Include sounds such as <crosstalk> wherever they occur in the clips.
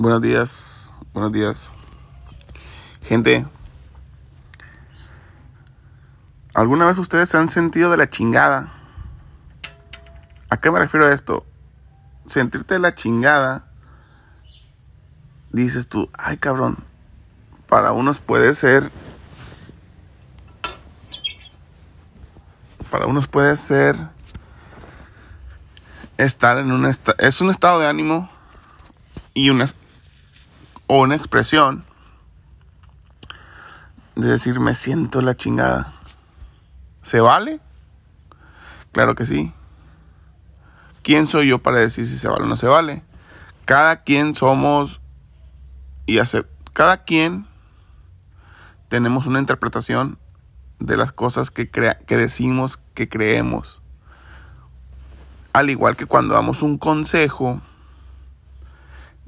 Buenos días, buenos días. Gente, ¿alguna vez ustedes se han sentido de la chingada? ¿A qué me refiero a esto? Sentirte de la chingada, dices tú, ay cabrón, para unos puede ser, para unos puede ser estar en un es un estado de ánimo y una, o una expresión de decir me siento la chingada. ¿Se vale? Claro que sí. ¿Quién soy yo para decir si se vale o no se vale? Cada quien somos y cada quien tenemos una interpretación de las cosas que, crea, que decimos que creemos. Al igual que cuando damos un consejo,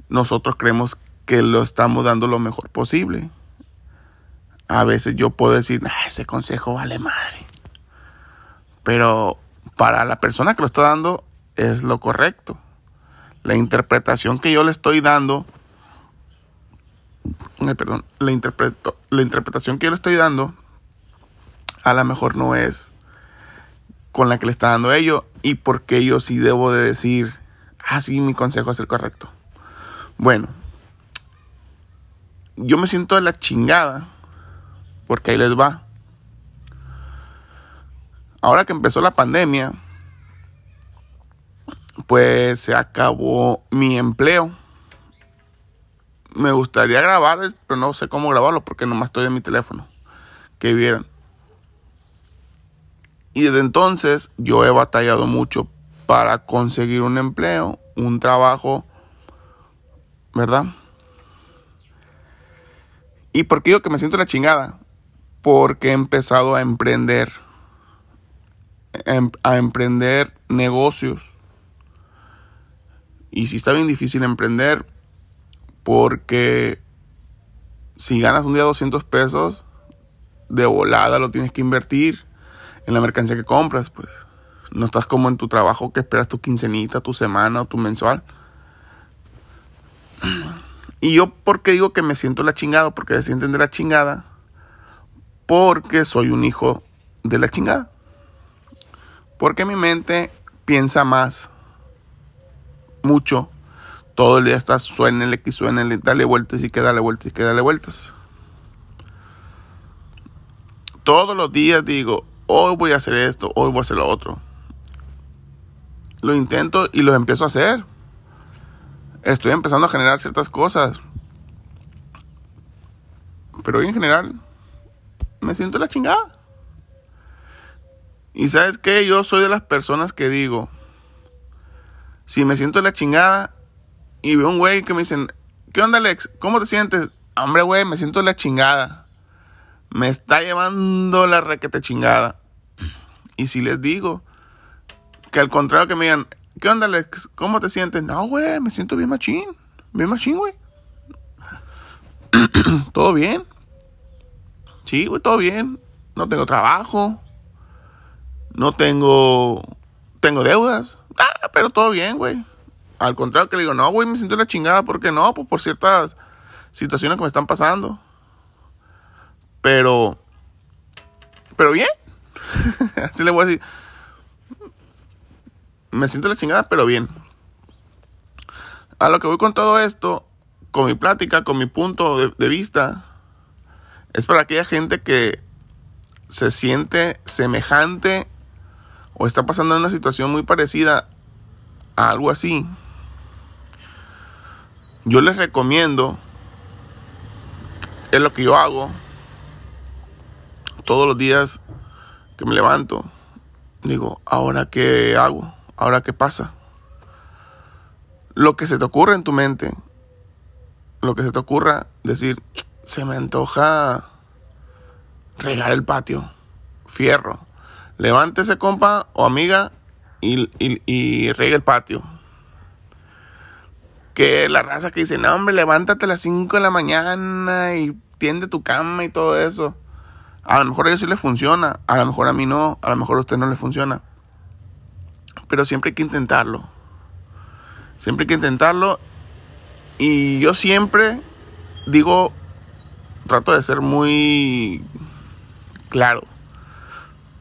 nosotros creemos que lo estamos dando lo mejor posible. A veces yo puedo decir, ese consejo vale madre. Pero para la persona que lo está dando es lo correcto. La interpretación que yo le estoy dando, perdón, la, interpreto, la interpretación que yo le estoy dando, a lo mejor no es con la que le está dando ello y porque yo sí debo de decir, ah, sí, mi consejo es el correcto. Bueno, yo me siento de la chingada. Porque ahí les va. Ahora que empezó la pandemia, pues se acabó mi empleo. Me gustaría grabar, pero no sé cómo grabarlo porque nomás estoy en mi teléfono. Que vieron. Y desde entonces yo he batallado mucho para conseguir un empleo, un trabajo, ¿verdad? ¿Y por qué digo que me siento la chingada? Porque he empezado a emprender, em, a emprender negocios. Y si está bien difícil emprender, porque si ganas un día 200 pesos, de volada lo tienes que invertir en la mercancía que compras, pues. No estás como en tu trabajo que esperas tu quincenita, tu semana o tu mensual. Y yo, ¿por qué digo que me siento la chingada? Porque se sienten de la chingada. Porque soy un hijo de la chingada. Porque mi mente piensa más. Mucho. Todo el día está X, suena el dale vueltas y que dale vueltas y que dale vueltas. Todos los días digo, hoy voy a hacer esto, hoy voy a hacer lo otro. Lo intento y lo empiezo a hacer estoy empezando a generar ciertas cosas. Pero hoy en general me siento la chingada. Y sabes qué, yo soy de las personas que digo, si me siento la chingada y veo un güey que me dicen, ¿qué onda Alex? ¿Cómo te sientes? Hombre, güey, me siento la chingada. Me está llevando la requete chingada. Y si les digo que al contrario que me digan, ¿Qué onda, Alex? ¿Cómo te sientes? No, güey, me siento bien machín. Bien machín, güey. <clears throat> ¿Todo bien? Sí, güey, todo bien. No tengo trabajo. No tengo... Tengo deudas. Ah, pero todo bien, güey. Al contrario que le digo, no, güey, me siento la chingada. ¿Por qué no? Pues por ciertas situaciones que me están pasando. Pero... Pero bien. <laughs> Así le voy a decir me siento la chingada, pero bien. A lo que voy con todo esto, con mi plática, con mi punto de, vista, es para aquella gente que se siente semejante o está pasando en una situación muy parecida a algo así. Yo les recomiendo, es lo que yo hago todos los días que me levanto. Digo, ¿ahora qué hago? Ahora, ¿qué pasa? Lo que se te ocurra en tu mente, lo que se te ocurra decir, se me antoja regar el patio, fierro. Levántese, compa o amiga, y, y, el patio. Que la raza que dice, no, hombre, levántate a las 5 de la mañana y tiende tu cama y todo eso. A lo mejor a ellos sí les funciona, a lo mejor a mí no, a lo mejor a usted no le funciona. Pero siempre hay que intentarlo. Siempre hay que intentarlo Y yo siempre digo, trato de ser muy claro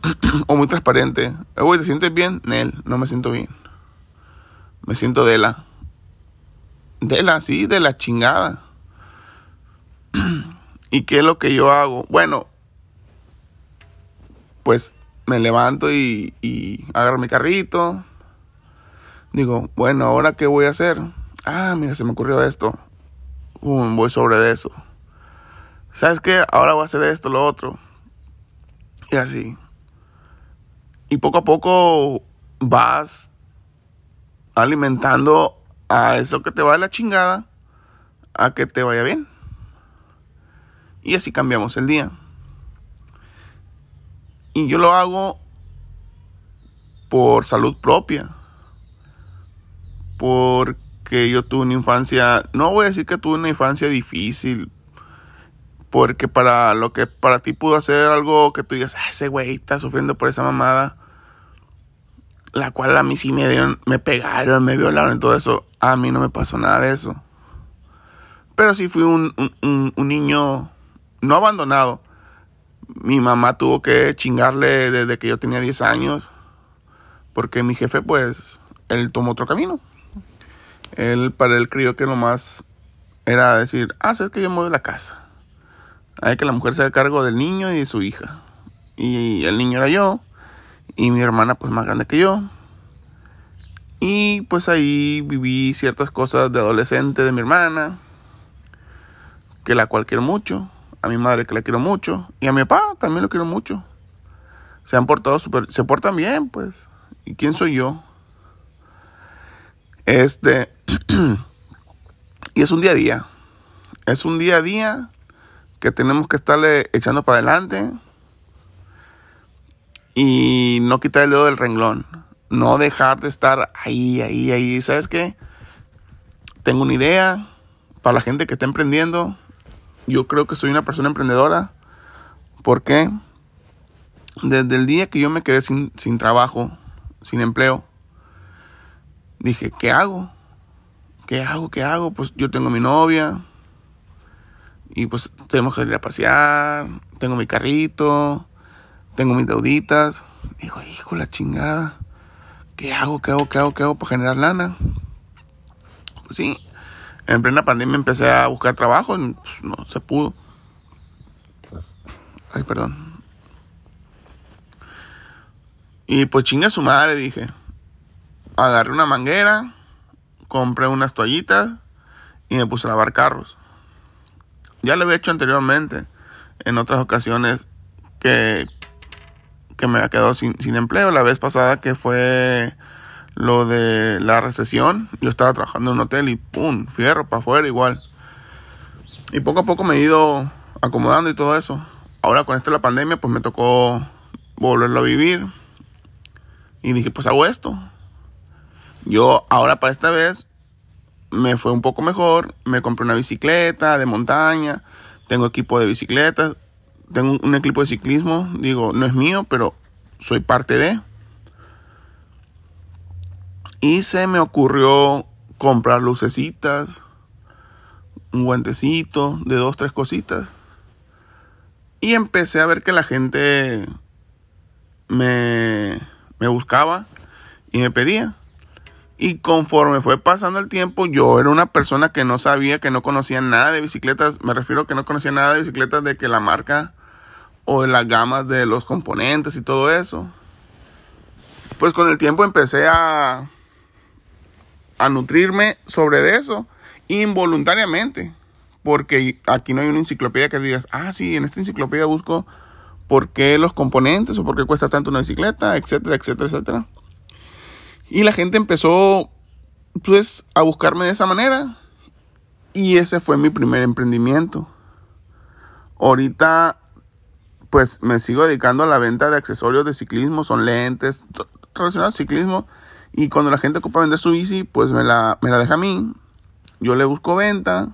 <clears throat> o muy transparente. Güey, ¿te sientes bien? Nel, no me siento bien. Me siento de la. De la, sí, de la chingada. <clears throat> ¿Y qué es lo que yo hago? Bueno, pues me levanto y, agarro mi carrito. Digo, bueno, ¿ahora qué voy a hacer? Ah, mira, se me ocurrió esto. voy sobre eso. ¿Sabes qué? Ahora voy a hacer esto, lo otro. Y así. Y poco a poco vas alimentando a eso que te va de la chingada a que te vaya bien. Y así cambiamos el día. Y yo lo hago por salud propia. Porque yo tuve una infancia, no voy a decir que tuve una infancia difícil, porque para lo que para ti pudo hacer algo que tú digas, ah, ese güey está sufriendo por esa mamada, la cual a mí sí me dieron, me pegaron, me violaron y todo eso, a mí no me pasó nada de eso. Pero sí fui un, un, un niño no abandonado, mi mamá tuvo que chingarle desde que yo tenía 10 años. Porque mi jefe, pues, él tomó otro camino. Él, para él, creyó que lo más era decir, ah, sabes que yo muevo la casa. Hay que la mujer se haga cargo del niño y de su hija. Y el niño era yo. Y mi hermana, pues, más grande que yo. Y pues ahí viví ciertas cosas de adolescente de mi hermana. Que la cual quiero mucho a mi madre que la quiero mucho y a mi papá también lo quiero mucho. Se han portado súper, se portan bien, pues. ¿Y quién soy yo? Este, <clears throat> y es un día a día. Es un día a día que tenemos que estarle echando para adelante y no quitar el dedo del renglón. No dejar de estar ahí, ahí, ahí. ¿Sabes qué? Tengo una idea para la gente que está emprendiendo yo creo que soy una persona emprendedora. porque Desde el día que yo me quedé sin, sin trabajo, sin empleo, dije, ¿qué hago? ¿Qué hago? ¿Qué hago? Pues yo tengo mi novia. Y pues tenemos que ir a pasear. Tengo mi carrito. Tengo mis deuditas. Digo, hijo, la chingada. ¿Qué hago? ¿Qué hago? ¿Qué hago? ¿Qué hago para generar lana? Pues sí, en plena pandemia empecé a buscar trabajo y pues, no se pudo. Ay, perdón. Y pues chinga su madre, dije. Agarré una manguera, compré unas toallitas y me puse a lavar carros. Ya lo había hecho anteriormente, en otras ocasiones que, que me había quedado sin, sin empleo. La vez pasada que fue lo de la recesión, yo estaba trabajando en un hotel y ¡pum! Fierro para afuera igual. Y poco a poco me he ido acomodando y todo eso. Ahora con esto de la pandemia, pues me tocó volverlo a vivir. Y dije, pues hago esto. Yo ahora para esta vez me fue un poco mejor. Me compré una bicicleta de montaña. Tengo equipo de bicicletas. Tengo un equipo de ciclismo. Digo, no es mío, pero soy parte de. Y se me ocurrió comprar lucecitas, un guantecito de dos, tres cositas. Y empecé a ver que la gente me, me buscaba y me pedía. Y conforme fue pasando el tiempo, yo era una persona que no sabía, que no conocía nada de bicicletas. Me refiero a que no conocía nada de bicicletas de que la marca o de las gamas de los componentes y todo eso. Pues con el tiempo empecé a, a nutrirme sobre eso involuntariamente. Porque aquí no hay una enciclopedia que digas, ah, sí, en esta enciclopedia busco por qué los componentes o por qué cuesta tanto una bicicleta, etcétera, etcétera, etcétera. Y la gente empezó, pues, a buscarme de esa manera. Y ese fue mi primer emprendimiento. Ahorita, pues, me sigo dedicando a la venta de accesorios de ciclismo, son lentes relacionados al ciclismo y cuando la gente ocupa vender su bici, pues me la, me la deja a mí. Yo le busco venta,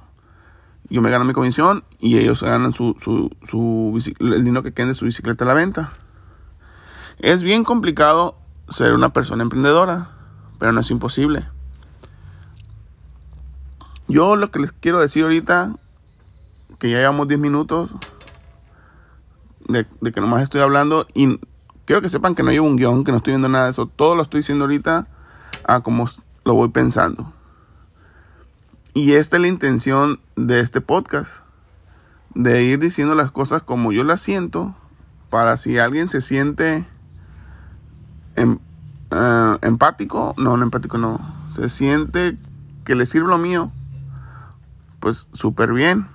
yo me gano mi comisión y ellos ganan su, su, su el dinero que quede de su bicicleta a la venta. Es bien complicado ser una persona emprendedora, pero no es imposible. Yo lo que les quiero decir ahorita, que ya llevamos 10 minutos de, de que nomás estoy hablando y quiero que sepan que no llevo un guion, que no estoy viendo nada de eso. Todo lo estoy diciendo ahorita a como lo voy pensando. Y esta es la intención de este podcast. De ir diciendo las cosas como yo las siento. Para si alguien se siente em, eh, empático. No, no empático no. Se siente que le sirve lo mío. Pues súper bien.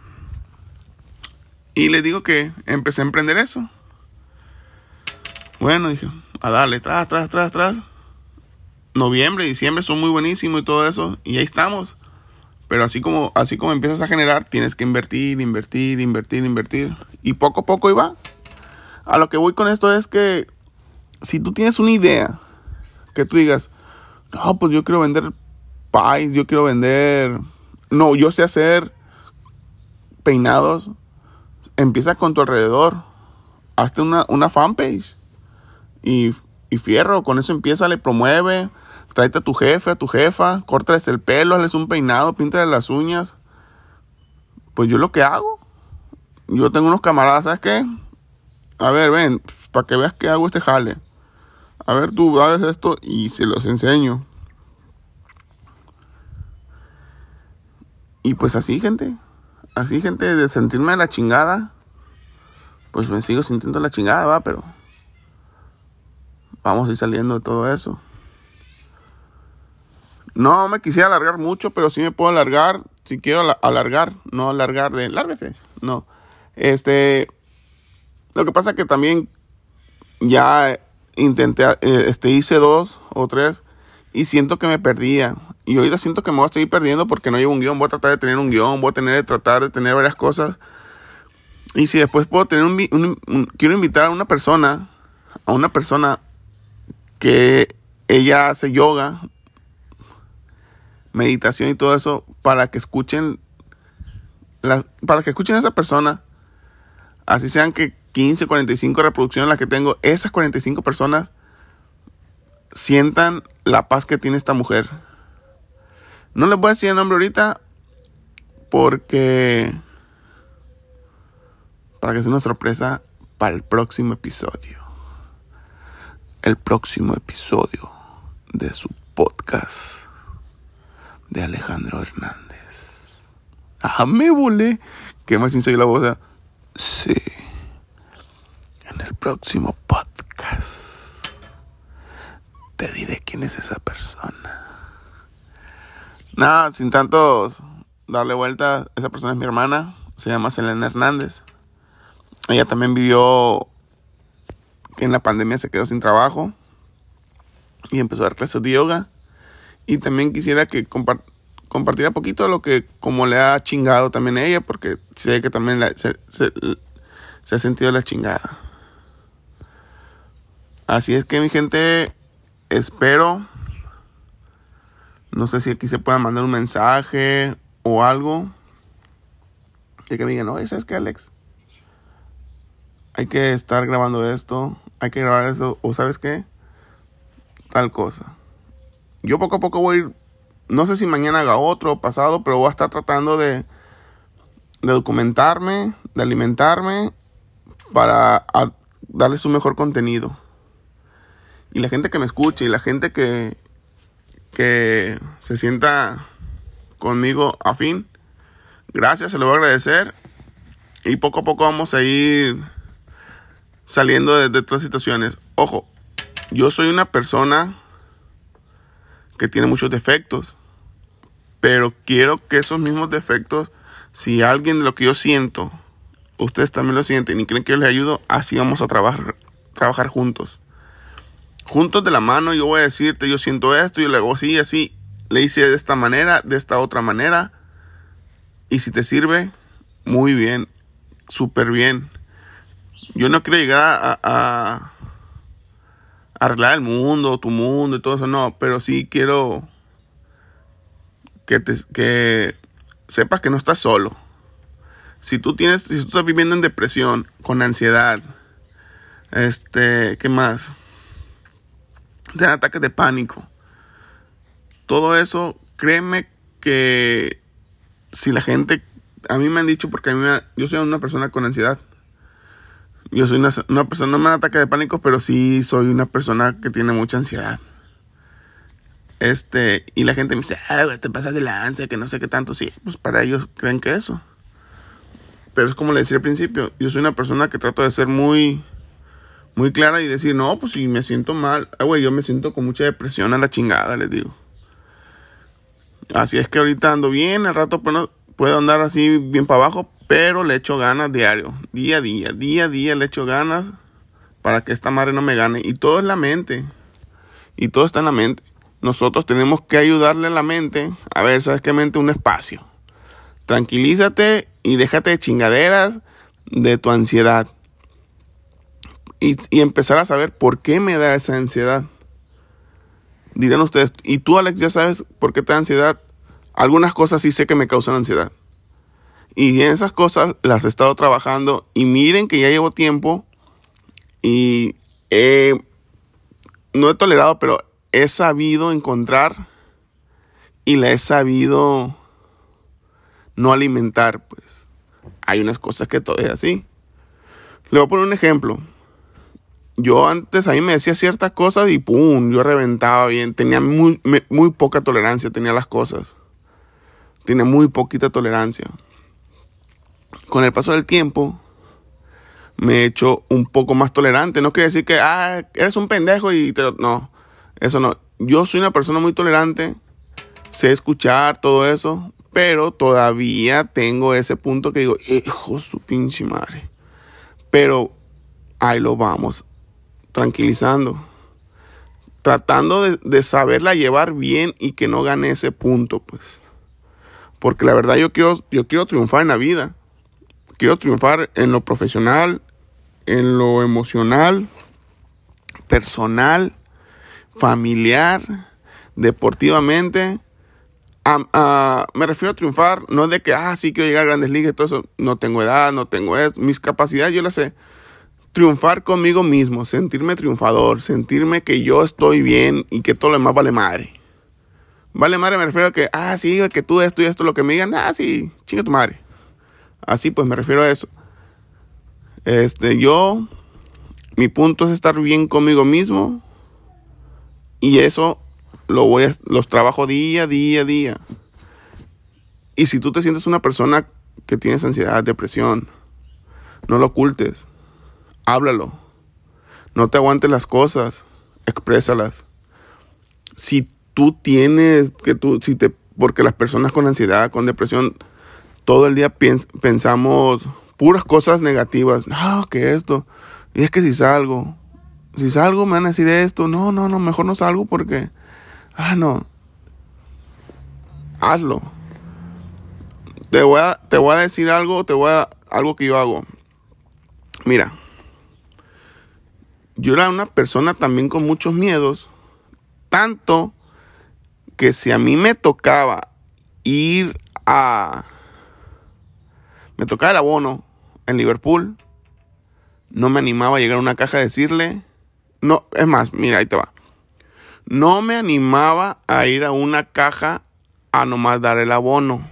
Y le digo que empecé a emprender eso. Bueno, dije, a darle, tras, tras, tras, tras. Noviembre, diciembre son muy buenísimos y todo eso. Y ahí estamos. Pero así como, así como empiezas a generar, tienes que invertir, invertir, invertir, invertir. Y poco a poco iba. A lo que voy con esto es que si tú tienes una idea, que tú digas, no, pues yo quiero vender pies, yo quiero vender... No, yo sé hacer peinados. Empieza con tu alrededor. Hazte una, una fanpage y, fierro, con eso empieza, le promueve, tráete a tu jefe, a tu jefa, córtales el pelo, hazles un peinado, píntale las uñas. Pues yo lo que hago, yo tengo unos camaradas, ¿sabes qué? A ver, ven, para que veas que hago este jale. A ver, tú haces esto y se los enseño. Y pues así, gente. Así, gente, de sentirme la chingada. Pues me sigo sintiendo la chingada, va, pero vamos a ir saliendo de todo eso. No me quisiera alargar mucho, pero sí me puedo alargar. Si quiero alargar, no alargar de lárguese. No. Este. Lo que pasa que también ya intenté, eh, este, hice dos o tres y siento que me perdía. Y ahorita siento que me voy a seguir perdiendo porque no llevo un guion. Voy a tratar de tener un guion, voy a tener de tratar de tener varias cosas. Y si después puedo tener un quiero invitar a una persona, a una persona que ella hace yoga, meditación y todo eso para que escuchen para que escuchen a esa persona, así sean que 15, 45 reproducciones las que tengo, esas 45 personas sientan la paz que tiene esta mujer. No les voy a decir el nombre ahorita porque para que sea una sorpresa para el próximo episodio el próximo episodio de su podcast de Alejandro Hernández. Ah, me volé. ¿Qué más sin la voz? Sí. En el próximo podcast te diré quién es esa persona. Nada, sin tantos darle vuelta, esa persona es mi hermana, se llama Selena Hernández. Ella también vivió que en la pandemia se quedó sin trabajo y empezó a dar clases de yoga. Y también quisiera que compartiera poquito lo que como le ha chingado también a ella, porque sé que también se, ha sentido la chingada. Así es que mi gente, espero, no sé si aquí se pueda mandar un mensaje o algo, de que me digan, oye, ¿sabes qué, Alex? Hay que estar grabando esto hay que grabar eso, o sabes qué, tal cosa. Yo poco a poco voy a ir, no sé si mañana haga otro o pasado, pero voy a estar tratando de, documentarme, de alimentarme para darles un mejor contenido. Y la gente que me escuche y la gente que, que se sienta conmigo afín, gracias, se lo voy a agradecer. Y poco a poco vamos a ir saliendo de, otras situaciones. Ojo, yo soy una persona que tiene muchos defectos, pero quiero que esos mismos defectos, si alguien de lo que yo siento, ustedes también lo sienten y creen que yo les ayudo, así vamos a trabajar, trabajar juntos. Juntos de la mano, yo voy a decirte, yo siento esto, yo le hago así, así, le hice de esta manera, de esta otra manera, y si te sirve, muy bien, súper bien. Yo no quiero llegar a, arreglar el mundo, tu mundo y todo eso, no, pero sí quiero que, te, sepas que no estás solo. Si tú tienes, si tú estás viviendo en depresión, con ansiedad, este, ¿qué más? De ataques de pánico. Todo eso, créeme que si la gente, a mí me han dicho, porque a mí me, yo soy una persona con ansiedad. Yo soy una, una persona, no me da ataque de pánico, pero sí soy una persona que tiene mucha ansiedad. Este, y la gente me dice, ah, te pasas de la ansia, que no sé qué tanto. Sí, pues para ellos creen que eso. Pero es como le decía al principio, yo soy una persona que trato de ser muy, muy clara y decir, no, pues si me siento mal, ah, güey, yo me siento con mucha depresión a la chingada, les digo. Así es que ahorita ando bien, al rato puedo andar así bien para abajo, pero le echo ganas diario, día a día, día a día le echo ganas para que esta madre no me gane. Y todo es la mente. Y todo está en la mente nosotros tenemos que ayudarle a la mente, a ver, ¿sabes qué mente? Un espacio. Tranquilízate y déjate de chingaderas de tu ansiedad. Y, empezar a saber por qué me da esa ansiedad. Dirán ustedes, ¿y tú Alex ya sabes por qué te da ansiedad? Algunas cosas sí sé que me causan ansiedad. Y esas cosas las he estado trabajando y miren que ya llevo tiempo y no he tolerado, pero he sabido encontrar y la he sabido no alimentar, pues. Hay unas cosas que todavía así. Le voy a poner un ejemplo. Yo antes ahí me decía ciertas cosas y pum, yo reventaba bien. Tenía muy, muy poca tolerancia, tenía las cosas. Tenía muy poquita tolerancia. Con el paso del tiempo, me he hecho un poco más tolerante. No quiere decir que, ah, eres un pendejo y te No. Eso no. Yo soy una persona muy tolerante, sé escuchar todo eso, pero todavía tengo ese punto que digo, hijo su pinche madre. Pero ahí lo vamos, tranquilizando. Tratando de, de, saberla llevar bien y que no gane ese punto, pues. Porque la verdad yo quiero, yo quiero triunfar en la vida. Quiero triunfar en lo profesional, en lo emocional, personal familiar, deportivamente. me refiero a triunfar, no de que, ah, sí quiero llegar a grandes ligas, todo eso. No tengo edad, no tengo eso. Mis capacidades yo las sé. Triunfar conmigo mismo, sentirme triunfador, sentirme que yo estoy bien y que todo lo demás vale madre. Vale madre, me refiero a que, ah, sí, que tú esto y esto, lo que me digan, ah, sí, chinga tu madre. Así pues me refiero a eso. Este, yo, mi punto es estar bien conmigo mismo, y eso lo voy a, los trabajo día, día, día. Y si tú te sientes una persona que tienes ansiedad, depresión, no lo ocultes. Háblalo. No te aguantes las cosas. Exprésalas. Si tú tienes que tú, si te, porque las personas con ansiedad, con depresión, todo el día pensamos puras cosas negativas. No, que esto. Y es que si salgo, si salgo me van a decir esto, no, no, no, mejor no salgo porque, ah, no, hazlo. Te voy a, te voy a decir algo, te voy a, algo que yo hago. Mira, yo era una persona también con muchos miedos, tanto que si a mí me tocaba ir a, me tocaba el abono en Liverpool, no me animaba a llegar a una caja a decirle, no, es más, mira, ahí te va. No me animaba a ir a una caja a nomás dar el abono.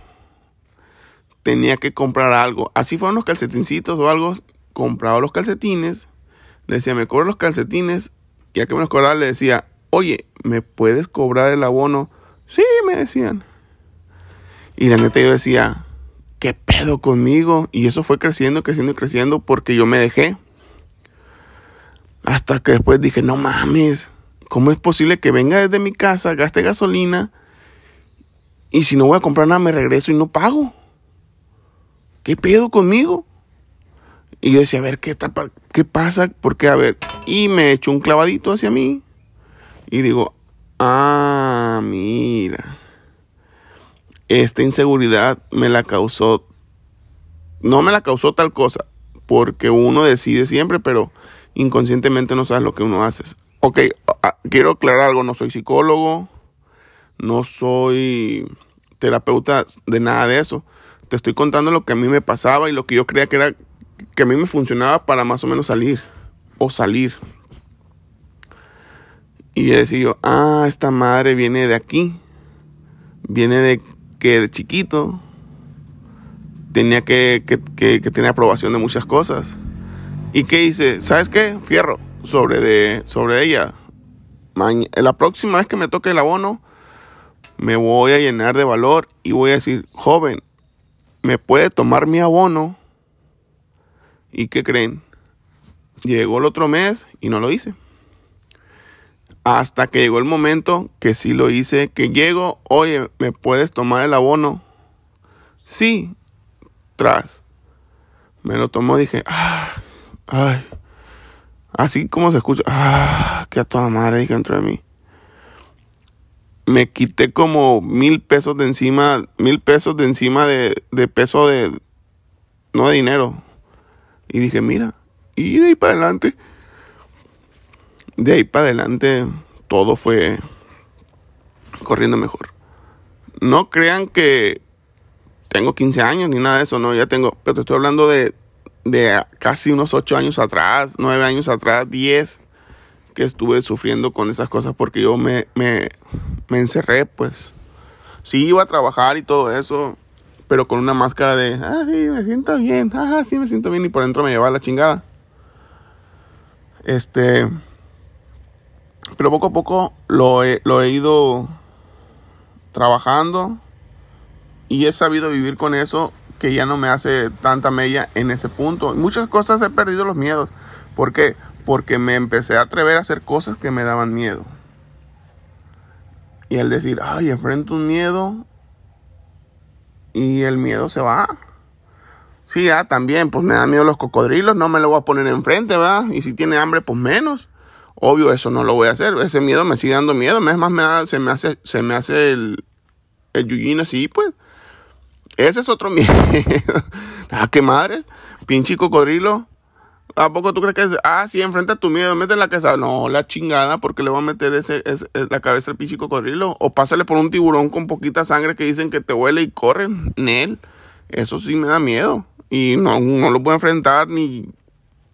Tenía que comprar algo. Así fueron los calcetincitos o algo. Compraba los calcetines. Le decía, me cobro los calcetines. Y a que me los cobraba le decía, oye, ¿me puedes cobrar el abono? Sí, me decían. Y la neta yo decía, ¿qué pedo conmigo? Y eso fue creciendo, creciendo y creciendo porque yo me dejé. Hasta que después dije, no mames, ¿cómo es posible que venga desde mi casa, gaste gasolina y si no voy a comprar nada me regreso y no pago? ¿Qué pedo conmigo? Y yo decía, a ver, ¿qué, qué pasa? ¿Por qué? A ver, y me echo un clavadito hacia mí y digo, ah, mira, esta inseguridad me la causó, no me la causó tal cosa, porque uno decide siempre, pero inconscientemente no sabes lo que uno hace. Ok, quiero aclarar algo, no soy psicólogo, no soy terapeuta de nada de eso. Te estoy contando lo que a mí me pasaba y lo que yo creía que era que a mí me funcionaba para más o menos salir o salir. Y decía yo, ah, esta madre viene de aquí, viene de que de chiquito tenía que, que, tener aprobación de muchas cosas. ¿Y qué hice? ¿Sabes qué? Fierro sobre, de, sobre ella. la próxima vez que me toque el abono, me voy a llenar de valor y voy a decir, joven, me puede tomar mi abono. ¿Y qué creen? Llegó el otro mes y no lo hice. Hasta que llegó el momento que sí lo hice, que llego, oye, ¿me puedes tomar el abono? Sí, tras. Me lo tomó, dije, ah, ay. Así como se escucha, ah, que a toda madre dije dentro de mí. Me quité como mil pesos de encima, mil pesos de encima de, de peso de, no de dinero. Y dije, mira, y de ahí para adelante, de ahí para adelante, todo fue corriendo mejor. No crean que tengo 15 años ni nada de eso, no, ya tengo, pero te estoy hablando de, de casi unos 8 años atrás, 9 años atrás, 10, que estuve sufriendo con esas cosas porque yo me, me, me encerré, pues. Sí, iba a trabajar y todo eso, pero con una máscara de, ah, sí, me siento bien, ah, sí, me siento bien, y por dentro me llevaba la chingada. Este, pero poco a poco lo he, lo he ido trabajando y he sabido vivir con eso que ya no me hace tanta mella en ese punto. Muchas cosas he perdido los miedos. ¿Por qué? Porque me empecé a atrever a hacer cosas que me daban miedo. Y al decir, ay, enfrento un miedo y el miedo se va. Sí, ya también, pues me da miedo los cocodrilos, no me lo voy a poner enfrente, ¿verdad? Y si tiene hambre, pues menos. Obvio, eso no lo voy a hacer. Ese miedo me sigue dando miedo. Es más, me se me hace, se me hace el, el yuyín así, pues. Ese es otro <laughs> miedo. ah, qué madres. Pinche cocodrilo. ¿A poco tú crees que es? Ah, sí, enfrenta tu miedo, mete la cabeza. No, la chingada, porque le va a meter ese, ese, la cabeza al pinche cocodrilo. O pásale por un tiburón con poquita sangre que dicen que te huele y corren. Nel. Eso sí me da miedo. Y no, no lo puedo enfrentar ni,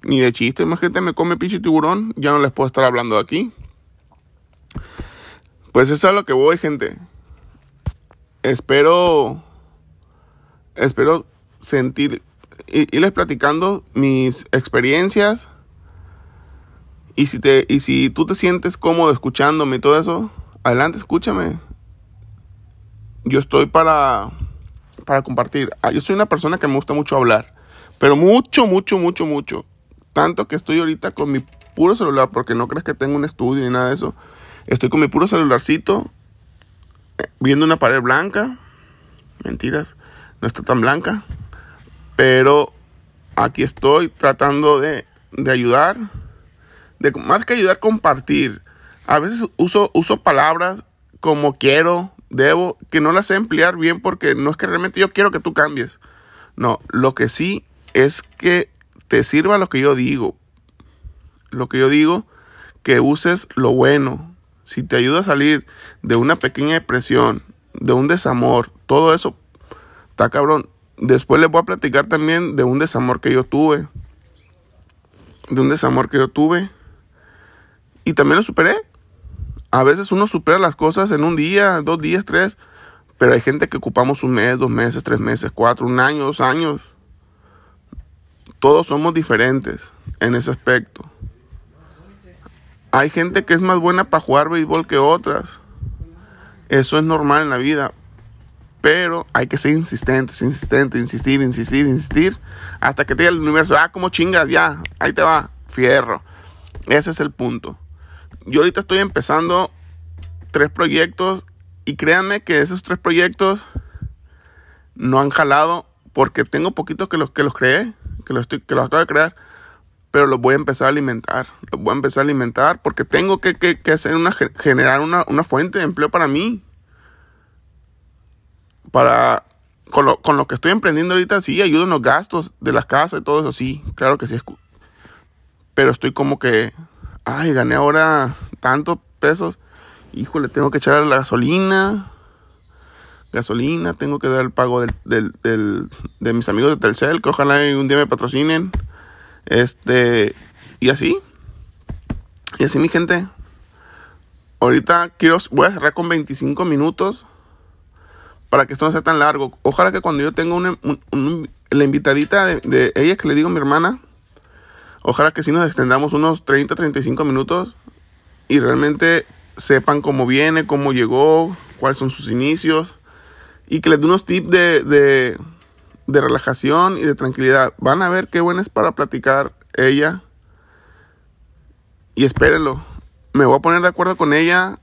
ni de chiste. Más gente me come pinche tiburón. Ya no les puedo estar hablando aquí. Pues eso es a lo que voy, gente. Espero. Espero sentir. Irles platicando mis experiencias. Y si, te, y si tú te sientes cómodo escuchándome y todo eso, adelante, escúchame. Yo estoy para para compartir. Ah, yo soy una persona que me gusta mucho hablar, pero mucho, mucho, mucho, mucho. Tanto que estoy ahorita con mi puro celular, porque no crees que tengo un estudio ni nada de eso. Estoy con mi puro celularcito, eh, viendo una pared blanca. Mentiras, no está tan blanca. Pero aquí estoy tratando de, de ayudar. De, más que ayudar, compartir. A veces uso, uso palabras como quiero, debo, que no las sé emplear bien porque no es que realmente yo quiero que tú cambies. No, lo que sí es que te sirva lo que yo digo. Lo que yo digo, que uses lo bueno. Si te ayuda a salir de una pequeña depresión, de un desamor, todo eso, está cabrón. Después les voy a platicar también de un desamor que yo tuve. De un desamor que yo tuve. Y también lo superé. A veces uno supera las cosas en un día, dos días, tres, pero hay gente que ocupamos un mes, dos meses, tres meses, cuatro, un año, dos años. Todos somos diferentes en ese aspecto. Hay gente que es más buena para jugar béisbol que otras. Eso es normal en la vida. Pero hay que ser insistentes, insistente, insistir, insistir, insistir. Hasta que te diga el universo, ah, como chingas, ya, ahí te va, fierro. Ese es el punto yo ahorita estoy empezando tres proyectos y créanme que esos tres proyectos no han jalado porque tengo poquitos que los que los creé, que los, estoy, que los acabo de crear, pero los voy a empezar a alimentar. Los voy a empezar a alimentar porque tengo que, que, hacer una, generar una, una, fuente de empleo para mí. Para, con lo, con lo que estoy emprendiendo ahorita, sí, ayudo en los gastos de las casas y todo eso, sí, claro que sí. Pero estoy como que ay, gané ahora tantos pesos. Híjole, tengo que echar la gasolina. Gasolina, tengo que dar el pago del, de mis amigos de Telcel, que ojalá un día me patrocinen. Este, y así. Y así, mi gente. Ahorita quiero, voy a cerrar con 25 minutos. para que esto no sea tan largo. Ojalá que cuando yo tenga una, la invitadita de, de, ella que le digo a mi hermana, ojalá que sí nos extendamos unos 30, 35 minutos y realmente sepan cómo viene, cómo llegó, cuáles son sus inicios y que les dé unos tips de, de, de relajación y de tranquilidad. Van a ver qué buena es para platicar ella y espérenlo. Me voy a poner de acuerdo con ella.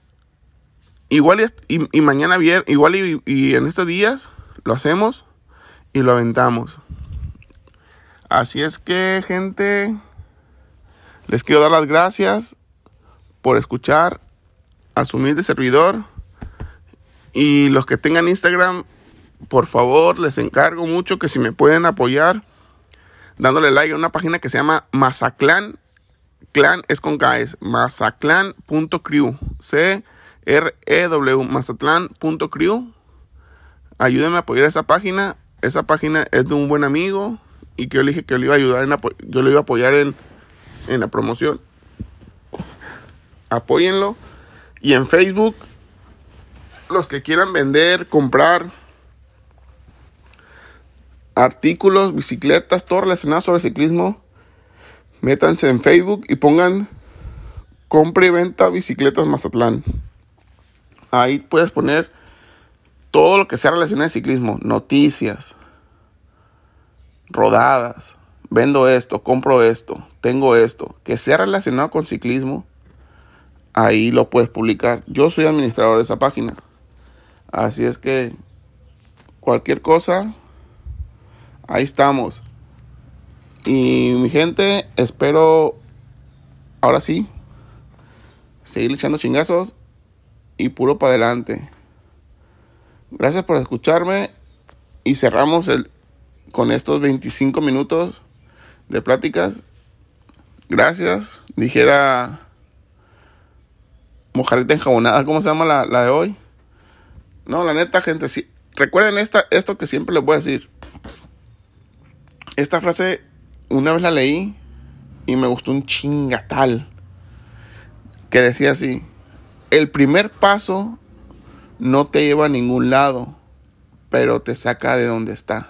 Igual y, mañana viernes, igual y, y en estos días lo hacemos y lo aventamos. Así es que, gente, les quiero dar las gracias por escuchar a su humilde servidor. Y los que tengan Instagram, por favor, les encargo mucho que si me pueden apoyar dándole like a una página que se llama Mazaclan Clan es con K, es mazaclan.crew. C-R-E-W, mazaclan.crew. Ayúdenme a apoyar esa página. Esa página es de un buen amigo y que yo le dije que le iba a ayudar, en yo le iba a apoyar en, en la promoción. Apóyenlo. Y en Facebook, los que quieran vender, comprar artículos, bicicletas, todo relacionado sobre ciclismo, métanse en Facebook y pongan compra y venta bicicletas Mazatlán. Ahí puedes poner todo lo que sea relacionado al ciclismo, noticias, rodadas, vendo esto, compro esto, tengo esto, que sea relacionado con ciclismo, ahí lo puedes publicar. Yo soy administrador de esa página. Así es que cualquier cosa, ahí estamos. Y mi gente, espero ahora sí seguir echando chingazos y puro para adelante. Gracias por escucharme y cerramos el, con estos 25 minutos de pláticas. Gracias. Dijera mojarita enjabonada, ¿cómo se llama la, la de hoy? No, la neta, gente, sí. Recuerden esta, esto que siempre les voy a decir. Esta frase una vez la leí y me gustó un chingatal. Que decía así, el primer paso no te lleva a ningún lado, pero te saca de donde está.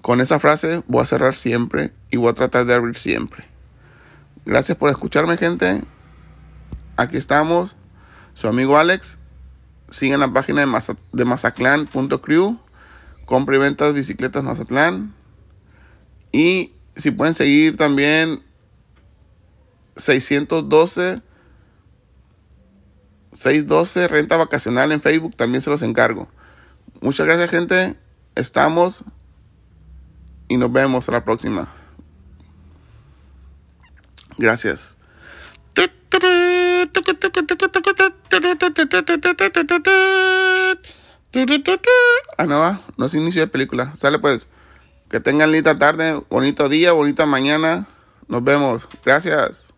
Con esa frase voy a cerrar siempre y voy a tratar de abrir siempre. Gracias por escucharme, gente. Aquí estamos. Su amigo Alex. Sigan la página de, Mazat de mazaclan.crew. Compra y ventas bicicletas Mazatlán. Y si pueden seguir también 612 612 renta vacacional en Facebook, también se los encargo. Muchas gracias, gente. Estamos y nos vemos a la próxima. Gracias. Ah, no, no es inicio de película. Sale pues. Que tengan linda tarde, bonito día, bonita mañana. Nos vemos. Gracias.